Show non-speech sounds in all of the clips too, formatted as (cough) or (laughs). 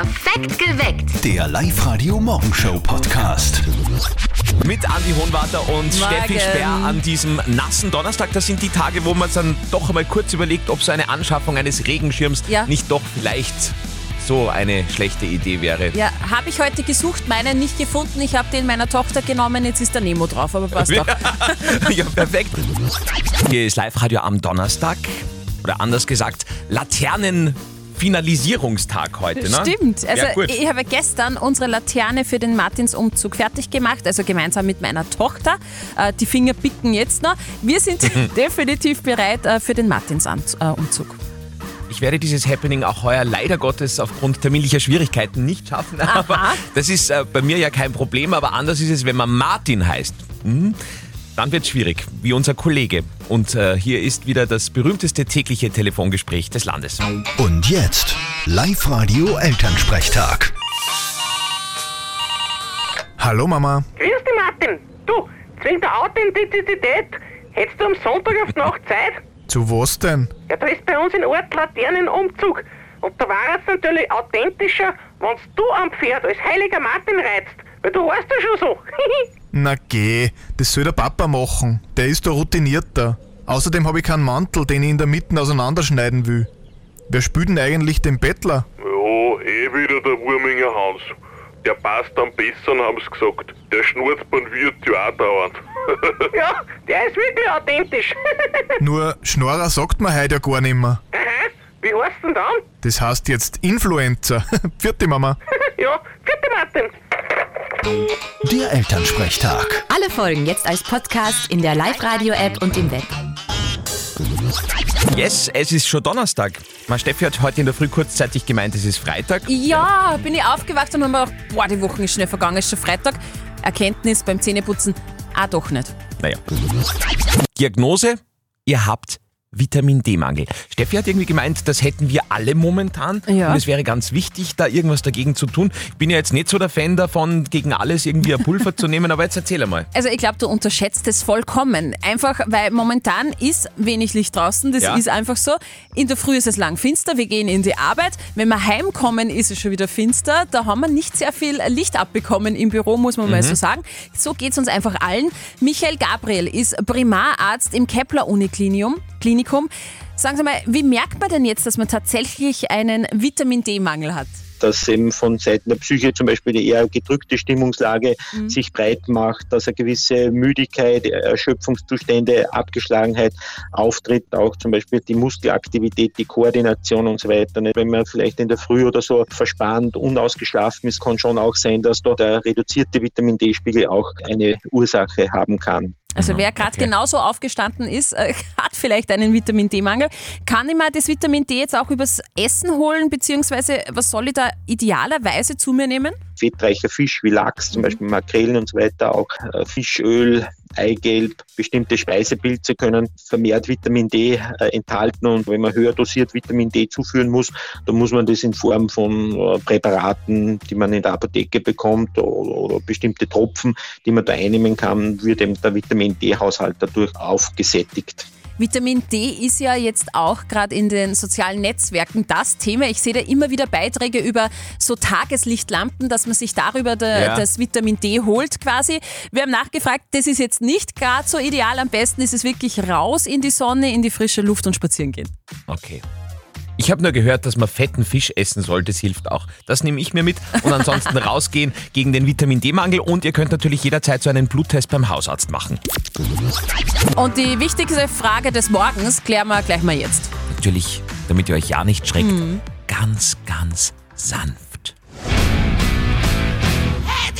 Perfekt geweckt. Der Live-Radio-Morgenshow-Podcast. Mit Andi Hohenwarter und Morgen. Steffi Speer an diesem nassen Donnerstag. Das sind die Tage, wo man dann doch einmal kurz überlegt, ob so eine Anschaffung eines Regenschirms Ja. nicht doch vielleicht so eine schlechte Idee wäre. Ja, habe ich heute gesucht, meinen nicht gefunden. Ich habe den meiner Tochter genommen, jetzt ist der Nemo drauf, aber passt doch. (laughs) ja, perfekt. Hier ist Live-Radio am Donnerstag. Oder anders gesagt, Laternenfinalisierungstag heute, ne? Stimmt. Also ja, ich habe gestern unsere Laterne für den Martinsumzug fertig gemacht, also gemeinsam mit meiner Tochter. Äh, Die Finger picken jetzt noch. Wir sind (laughs) definitiv bereit äh, für den Martinsumzug. Ich werde dieses Happening auch heuer leider Gottes aufgrund terminlicher Schwierigkeiten nicht schaffen. (laughs) Aber das ist äh, bei mir ja kein Problem. Aber anders ist es, wenn man Martin heißt. Hm? Dann wird es schwierig, wie unser Kollege. Und äh, hier ist wieder das berühmteste tägliche Telefongespräch des Landes. Und jetzt Live-Radio-Elternsprechtag. Hallo Mama. Grüß dich, Martin. Du, wegen der Authentizität, hättest du am Sonntag auf die Nacht Zeit? Zu was denn? Ja, da ist bei uns in Ort Laternenumzug. Und da war es natürlich authentischer, wenn du am Pferd als heiliger Martin reizt. Weil du warst ja schon so. (laughs) Na geh, das soll der Papa machen. Der ist da routinierter. Außerdem habe ich keinen Mantel, den ich in der Mitte auseinanderschneiden will. Wer spielt denn eigentlich den Bettler? Ja, eh wieder der Wurminger Hans. Der passt am besten, haben sie gesagt. Der Schnurzband wird ja auch dauernd. (laughs) ja, der ist wirklich authentisch. (laughs) Nur Schnorrer sagt man heute ja gar nimmer. Aha, wie heißt denn dann? Das heißt jetzt Influencer. (laughs) Vierte Mama. ja, vierte Martin. Der Elternsprechtag. Alle Folgen jetzt als Podcast in der Live-Radio-App und im Web. Yes, es ist schon Donnerstag. Mein Steffi hat heute in der Früh kurzzeitig gemeint, es ist Freitag. Ja, bin ich aufgewacht und habe mir gedacht, boah, die Woche ist schnell vergangen, ist schon Freitag. Erkenntnis beim Zähneputzen, ah doch nicht. Naja. Diagnose, ihr habt Vitamin D-Mangel. Steffi hat irgendwie gemeint, das hätten wir alle momentan. Ja. Und es wäre ganz wichtig, da irgendwas dagegen zu tun. Ich bin ja jetzt nicht so der Fan davon, gegen alles irgendwie ein Pulver zu nehmen, aber jetzt erzähl einmal. Also ich glaube, du unterschätzt es vollkommen. Einfach, weil momentan ist wenig Licht draußen. Das Ja. ist einfach so. In der Früh ist es lang finster, wir gehen in die Arbeit. Wenn wir heimkommen, ist es schon wieder finster. Da haben wir nicht sehr viel Licht abbekommen im Büro, muss man mal so sagen. So geht es uns einfach allen. Michael Gabriel ist Primararzt im Kepler-Uniklinikum. Klinikum. Sagen Sie mal, wie merkt man denn jetzt, dass man tatsächlich einen Vitamin D-Mangel hat? dass eben von Seiten der Psyche zum Beispiel die eher gedrückte Stimmungslage sich breit macht, dass eine gewisse Müdigkeit, Erschöpfungszustände, Abgeschlagenheit auftritt, auch zum Beispiel die Muskelaktivität, die Koordination und so weiter. Wenn man vielleicht in der Früh oder so verspannt, unausgeschlafen ist, kann schon auch sein, dass dort der reduzierte Vitamin D-Spiegel auch eine Ursache haben kann. Also wer gerade genauso aufgestanden ist, äh, (laughs) hat vielleicht einen Vitamin D-Mangel. Kann ich mir das Vitamin D jetzt auch übers Essen holen, beziehungsweise was soll ich da idealerweise zu mir nehmen? fettreicher Fisch wie Lachs, zum Beispiel Makrelen und so weiter, auch äh, Fischöl, Eigelb, bestimmte Speisepilze können vermehrt Vitamin D äh, enthalten und wenn man höher dosiert Vitamin D zuführen muss, dann muss man das in Form von äh, Präparaten, die man in der Apotheke bekommt oder, oder bestimmte Tropfen, die man da einnehmen kann, wird eben der Vitamin D-Haushalt dadurch aufgesättigt. Vitamin D ist ja jetzt auch gerade in den sozialen Netzwerken das Thema. Ich sehe da immer wieder Beiträge über so Tageslichtlampen, dass man sich darüber der, Ja. das Vitamin D holt quasi. Wir haben nachgefragt, das ist jetzt nicht gerade so ideal. Am besten ist es wirklich raus in die Sonne, in die frische Luft und spazieren gehen. Okay. Ich habe nur gehört, dass man fetten Fisch essen soll, das hilft auch. Das nehme ich mir mit und ansonsten (laughs) rausgehen gegen den Vitamin D-Mangel und ihr könnt natürlich jederzeit so einen Bluttest beim Hausarzt machen. Und die wichtigste Frage des Morgens klären wir gleich mal jetzt. Natürlich, damit ihr euch ja nicht schreckt, ganz, ganz sanft. Ah,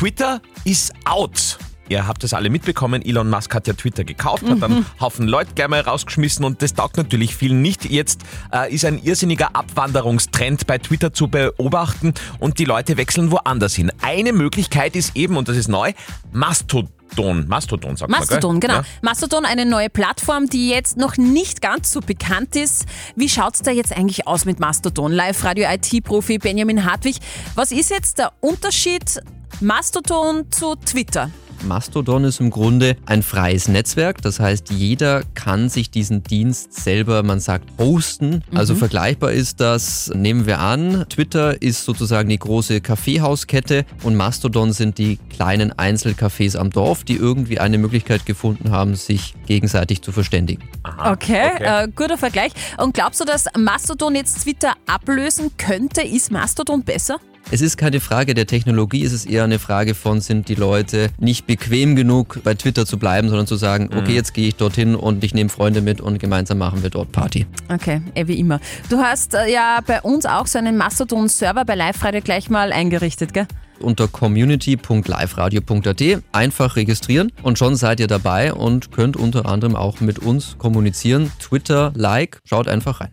Twitter ist out. Ihr habt es alle mitbekommen, Elon Musk hat ja Twitter gekauft, hat dann Haufen Leute gleich mal rausgeschmissen und das taugt natürlich vielen nicht. Jetzt äh, ist ein irrsinniger Abwanderungstrend bei Twitter zu beobachten und die Leute wechseln woanders hin. Eine Möglichkeit ist eben, und das ist neu, Mastodon. Mastodon. Mastodon, sagt Mastodon, man, gell? genau. Ja. Mastodon, eine neue Plattform, die jetzt noch nicht ganz so bekannt ist. Wie schaut es da jetzt eigentlich aus mit Mastodon? Live-Radio-IT-Profi Benjamin Hartwig. Was ist jetzt der Unterschied Mastodon zu Twitter? Mastodon ist im Grunde ein freies Netzwerk. Das heißt, jeder kann sich diesen Dienst selber, man sagt, hosten. Also vergleichbar ist das, nehmen wir an, Twitter ist sozusagen die große Kaffeehauskette und Mastodon sind die kleinen Einzelcafés am Dorf, die irgendwie eine Möglichkeit gefunden haben, sich gegenseitig zu verständigen. Okay, okay. Äh, guter Vergleich. Und glaubst du, dass Mastodon jetzt Twitter ablösen könnte? Ist Mastodon besser? Es ist keine Frage der Technologie, es ist eher eine Frage von, sind die Leute nicht bequem genug bei Twitter zu bleiben, sondern zu sagen, okay, jetzt gehe ich dorthin und ich nehme Freunde mit und gemeinsam machen wir dort Party. Okay, eh wie immer. Du hast äh, ja bei uns auch so einen Mastodon-Server bei Live Radio gleich mal eingerichtet, gell? Unter community.liveradio.at einfach registrieren und schon seid ihr dabei und könnt unter anderem auch mit uns kommunizieren. Twitter, Like, schaut einfach rein.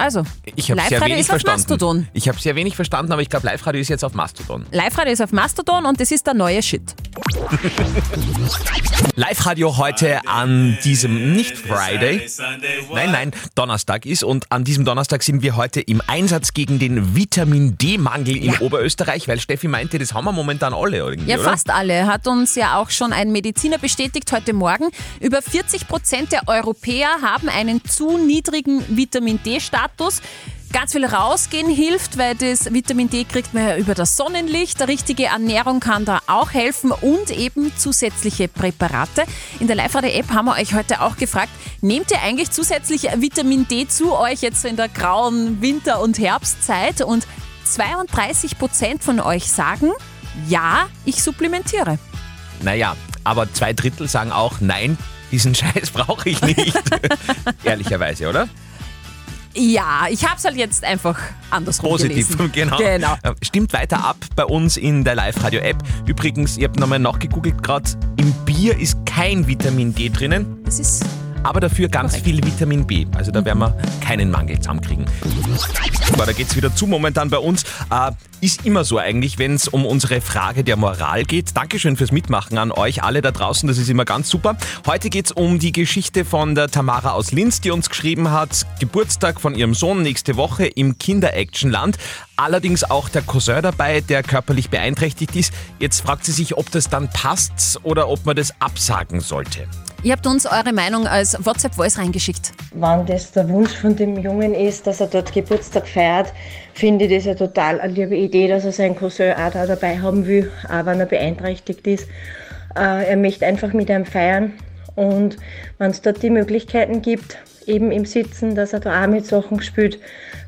Also, Ich habe sehr wenig ist auf verstanden. Mastodon. Ich habe sehr wenig verstanden, aber ich glaube, Live-Radio ist jetzt auf Mastodon. Live-Radio ist auf Mastodon und das ist der neue Shit. Live-Radio heute an diesem nicht Friday, nein, nein, Donnerstag ist und an diesem Donnerstag sind wir heute im Einsatz gegen den Vitamin D-Mangel in Oberösterreich, weil Steffi meinte, das haben wir momentan alle irgendwie, Ja, oder? fast alle. Hat uns ja auch schon ein Mediziner bestätigt heute Morgen. Über 40 Prozent der Europäer haben einen zu niedrigen Vitamin D-Status. Ganz viel rausgehen hilft, weil das Vitamin D kriegt man ja über das Sonnenlicht. Die richtige Ernährung kann da auch helfen und eben zusätzliche Präparate. In der Live-Radio-App haben wir euch heute auch gefragt, nehmt ihr eigentlich zusätzlich Vitamin D zu euch jetzt in der grauen Winter- und Herbstzeit? Und 32 Prozent von euch sagen, ja, ich supplementiere. Naja, aber zwei Drittel sagen auch, nein, diesen (laughs) Scheiß brauche ich nicht. (laughs) Ehrlicherweise, oder? Ja, ich habe es halt jetzt einfach andersrum Positiv, gelesen. (laughs) genau. Genau. Äh, Stimmt weiter ab bei uns in der Live-Radio-App. Übrigens, ihr habt nochmal nachgegoogelt gerade, im Bier ist kein Vitamin D drinnen, Das ist aber dafür ganz Korrekt. viel Vitamin B. Also da werden wir keinen Mangel zusammenkriegen. Aber da geht's wieder zu momentan bei uns. Äh, ist immer so eigentlich, wenn es um unsere Frage der Moral geht. Dankeschön fürs Mitmachen an euch alle da draußen, das ist immer ganz super. Heute geht's um die Geschichte von der Tamara aus Linz, die uns geschrieben hat, Geburtstag von ihrem Sohn nächste Woche im Kinderactionland. Allerdings auch der Cousin dabei, der körperlich beeinträchtigt ist. Jetzt fragt sie sich, ob das dann passt oder ob man das absagen sollte. Ihr habt uns eure Meinung als WhatsApp-Voice reingeschickt. Wenn das der Wunsch von dem Jungen ist, dass er dort Geburtstag feiert, finde ich das ja total eine liebe Idee, dass er seinen Cousin auch da dabei haben will, auch wenn er beeinträchtigt ist. Äh, er möchte einfach mit ihm feiern und wenn es dort die Möglichkeiten gibt, eben im Sitzen, dass er da auch mit Sachen spielt,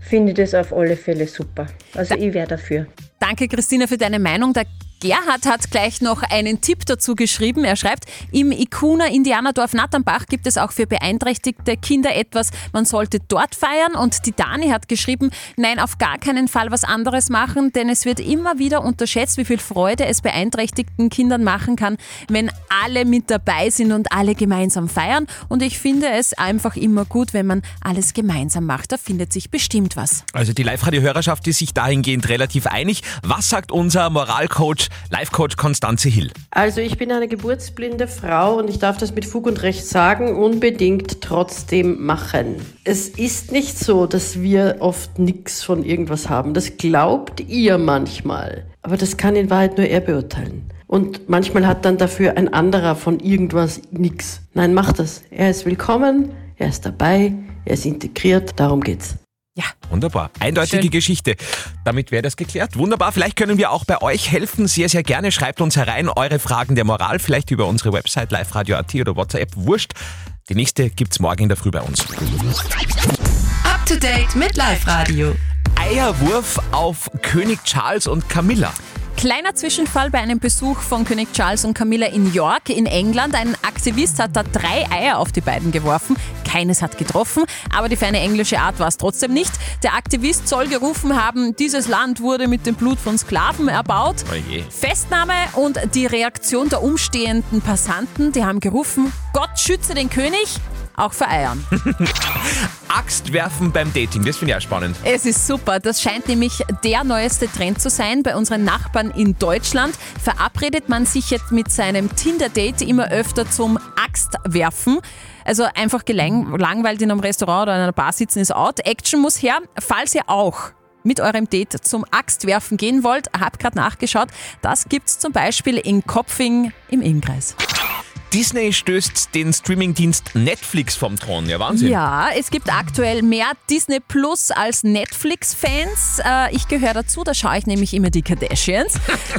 finde ich das auf alle Fälle super. Also ich wäre dafür. Danke, Christina, für deine Meinung. Der Gerhard hat gleich noch einen Tipp dazu geschrieben. Er schreibt, im Ikuna Indianerdorf Natternbach gibt es auch für beeinträchtigte Kinder etwas, man sollte dort feiern. Und die Dani hat geschrieben, nein, auf gar keinen Fall was anderes machen, denn es wird immer wieder unterschätzt, wie viel Freude es beeinträchtigten Kindern machen kann, wenn alle mit dabei sind und alle gemeinsam feiern. Und ich finde es einfach immer gut, wenn man alles gemeinsam macht. Da findet sich bestimmt was. Also die Live-Radio-Hörerschaft ist sich dahingehend relativ einig. Was sagt unser Moralcoach, Live-Coach Konstanze Hill? Also ich bin eine geburtsblinde Frau und ich darf das mit Fug und Recht sagen, unbedingt trotzdem machen. Es ist nicht so, dass wir oft nichts von irgendwas haben. Das glaubt ihr manchmal. Aber das kann in Wahrheit nur er beurteilen. Und manchmal hat dann dafür ein anderer von irgendwas nichts. Nein, macht das. Er ist willkommen, er ist dabei, er ist integriert, darum geht's. Ja, Wunderbar. Eindeutige Schön. Geschichte. Damit wäre das geklärt. Wunderbar. Vielleicht können wir auch bei euch helfen. Sehr, sehr gerne. Schreibt uns herein eure Fragen der Moral. Vielleicht über unsere Website liveradio.at oder WhatsApp. Wurscht. Die nächste gibt's morgen in der Früh bei uns. Up to date mit Live Radio. Eierwurf auf König Charles und Camilla. Kleiner Zwischenfall bei einem Besuch von König Charles und Camilla in York in England. Ein Aktivist hat da drei Eier auf die beiden geworfen. Keines hat getroffen, aber die feine englische Art war es trotzdem nicht. Der Aktivist soll gerufen haben, dieses Land wurde mit dem Blut von Sklaven erbaut. Oje. Festnahme und die Reaktion der umstehenden Passanten, die haben gerufen, Gott schütze den König. auch vereiern. (laughs) Axt werfen beim Dating, das finde ich auch spannend. Es ist super. Das scheint nämlich der neueste Trend zu sein. Bei unseren Nachbarn in Deutschland verabredet man sich jetzt mit seinem Tinder-Date immer öfter zum Axtwerfen. Also einfach gelangweilt in einem Restaurant oder in einer Bar sitzen ist out. Action muss her. Falls ihr auch mit eurem Date zum Axtwerfen gehen wollt, habt gerade nachgeschaut. Das gibt's zum Beispiel in Kopfing im Innkreis. Disney stößt den Streamingdienst Netflix vom Thron. Ja, Wahnsinn. Ja, es gibt aktuell mehr Disney Plus als Netflix-Fans. Äh, ich gehöre dazu, da schaue ich nämlich immer die Kardashians.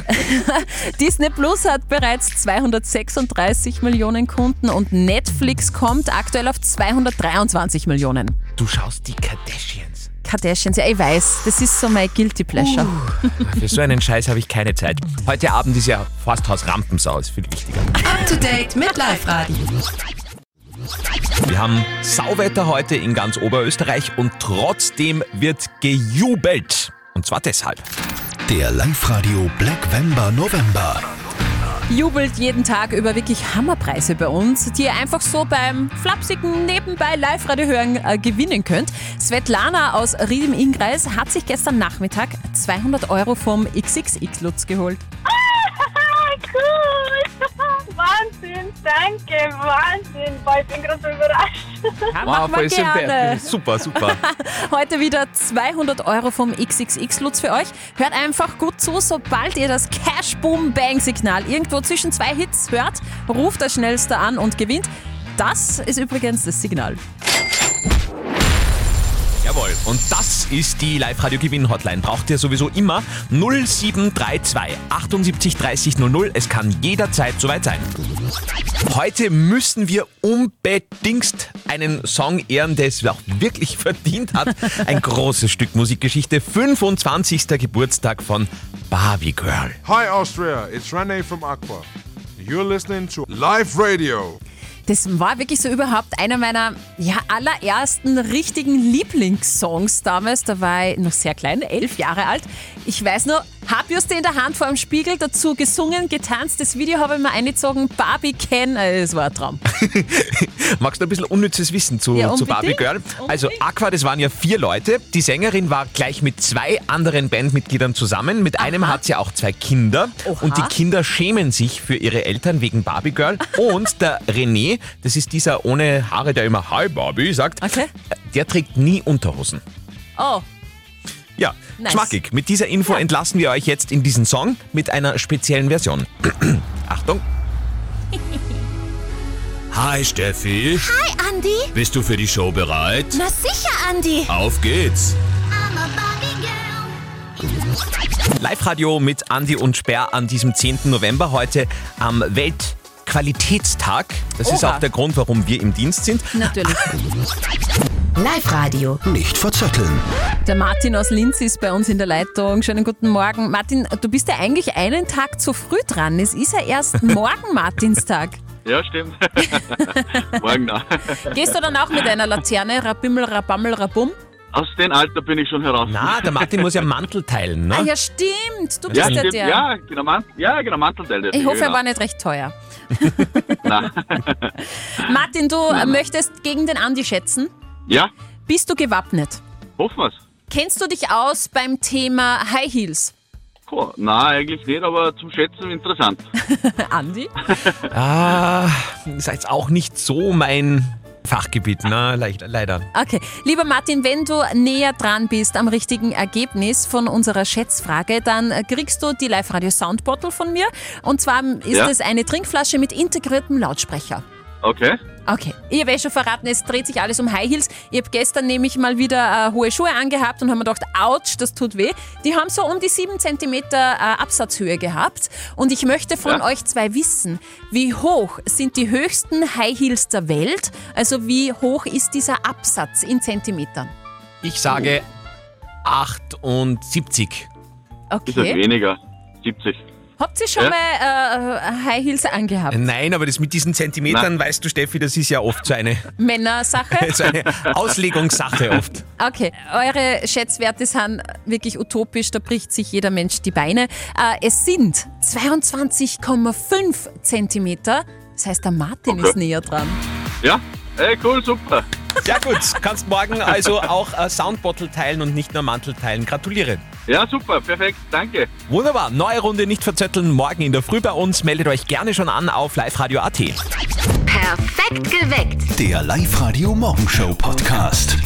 (laughs) (laughs) Disney Plus hat bereits 236 Millionen Kunden und Netflix kommt aktuell auf 223 Millionen. Du schaust die Kardashians. Kardashians, ja, ich weiß, das ist so mein Guilty Pleasure. Uh, für so einen Scheiß habe ich keine Zeit. Heute Abend ist ja Forsthaus Rampensau, ist viel wichtiger. Up to date mit Live Radio. Wir haben Sauwetter heute in ganz Oberösterreich und trotzdem wird gejubelt. Und zwar deshalb. Der Live-Radio Black Vember November. Jubelt jeden Tag über wirklich Hammerpreise bei uns, die ihr einfach so beim flapsigen nebenbei Live-Radio hören äh, gewinnen könnt. Svetlana aus Ried im Innkreis hat sich gestern Nachmittag 200 Euro vom XXX-Lutz geholt. Wahnsinn, danke, Wahnsinn. Boah, ich bin gerade so überrascht. Ja, machen wir gerne. Super, super. (laughs) Heute wieder 200 Euro vom XXX-Lutz für euch. Hört einfach gut zu, sobald ihr das Cash-Boom-Bang-Signal irgendwo zwischen zwei Hits hört, ruft das Schnellste an und gewinnt. Das ist übrigens das Signal. Jawohl. Und das ist die Live-Radio-Gewinn-Hotline. Braucht ihr sowieso immer 0732 78 30 00. Es kann jederzeit soweit sein. Heute müssen wir unbedingt einen Song ehren, der es auch wirklich (laughs) verdient hat. Ein großes Stück Musikgeschichte. 25. Geburtstag von Barbie Girl. Hi Austria, it's Rene from Aqua. You're listening to Live Radio. Das war wirklich so überhaupt einer meiner ja, allerersten richtigen Lieblingssongs damals. Da war ich noch sehr klein, elf Jahre alt. Ich weiß nur, hab just in der Hand vor dem Spiegel dazu gesungen, getanzt. Das Video habe ich mir eingezogen. Barbie Ken, äh, es war ein Traum. (laughs) Magst du ein bisschen unnützes Wissen zu, Ja, zu unbedingt, Barbie Girl? Also Aqua, das waren ja vier Leute. Die Sängerin war gleich mit zwei anderen Bandmitgliedern zusammen. Mit einem hat sie auch zwei Kinder. Und die Kinder schämen sich für ihre Eltern wegen Barbie Girl. (laughs) Und der René, das ist dieser ohne Haare, der immer Hi Barbie sagt, der trägt nie Unterhosen. Oh, Ja, Nice. schmackig. Mit dieser Info entlassen wir euch jetzt in diesen Song mit einer speziellen Version. (clears throat) Achtung. (laughs) Hi Steffi, Hi, Andi. bist du für die Show bereit? Na sicher, Andi. Auf geht's! Live-Radio mit Andi und Sperr an diesem 10. November heute am Weltqualitätstag. Das ist Oha. auch der Grund, warum wir im Dienst sind. Natürlich. (laughs) Live Radio. Nicht verzetteln. Der Martin aus Linz ist bei uns in der Leitung. Schönen guten Morgen. Martin, du bist ja eigentlich einen Tag zu früh dran. Es ist ja erst (laughs) morgen Martinstag. Ja, stimmt. (laughs) Morgen noch. Gehst du dann auch mit einer Laterne, Rabimmel, Rabammel, Rabum? Aus dem Alter bin ich schon heraus. Na, der Martin muss ja Mantel teilen, ne? Ah ja, stimmt. Du bist ja, ja, stimmt. der. ja, genau, Mantel, ja, genau, Mantelteil. der Ich hoffe, genau. er war nicht recht teuer. (laughs) Nein. Martin, du äh, möchtest gegen den Andi schätzen. Ja, Bist du gewappnet? hoffen wir's. Kennst du dich aus beim Thema High Heels? Puh, nein, eigentlich nicht, aber zum Schätzen interessant. (laughs) Andi? (laughs) Ah, ist jetzt auch nicht so mein Fachgebiet, ne? Le- Leider. Okay, lieber Martin, wenn du näher dran bist am richtigen Ergebnis von unserer Schätzfrage, dann kriegst du die Live-Radio Soundbottle von mir. Und zwar ist Ja. es eine Trinkflasche mit integriertem Lautsprecher. Okay. Okay, ich habe eh schon verraten, es dreht sich alles um High Heels. Ich habe gestern nämlich mal wieder äh, hohe Schuhe angehabt und habe mir gedacht, ouch, das tut weh. Die haben so um die 7 cm äh, Absatzhöhe gehabt. Und ich möchte von Ja. euch zwei wissen, wie hoch sind die höchsten High Heels der Welt? Also wie hoch ist dieser Absatz in Zentimetern? Ich sage 78. Ist das Okay. weniger? 70. Habt ihr schon Ja. mal äh, High Heels angehabt? Nein, aber das mit diesen Zentimetern, weißt du, Steffi, das ist ja oft so eine, (laughs) Männersache? (laughs) so eine Auslegungssache oft. Okay, eure Schätzwerte sind wirklich utopisch, da bricht sich jeder Mensch die Beine. Äh, es sind 22,5 Zentimeter. Das heißt, der Martin Okay. ist näher dran. Ja, Ey, cool, super. Sehr gut. Kannst morgen also auch äh, Soundbottle teilen und nicht nur Mantel teilen. Gratuliere. Ja, super, perfekt, danke. Wunderbar. Neue Runde nicht verzetteln. Morgen in der Früh bei uns. Meldet euch gerne schon an auf liveradio.at. Perfekt geweckt. Der Live-Radio Morgenshow Podcast.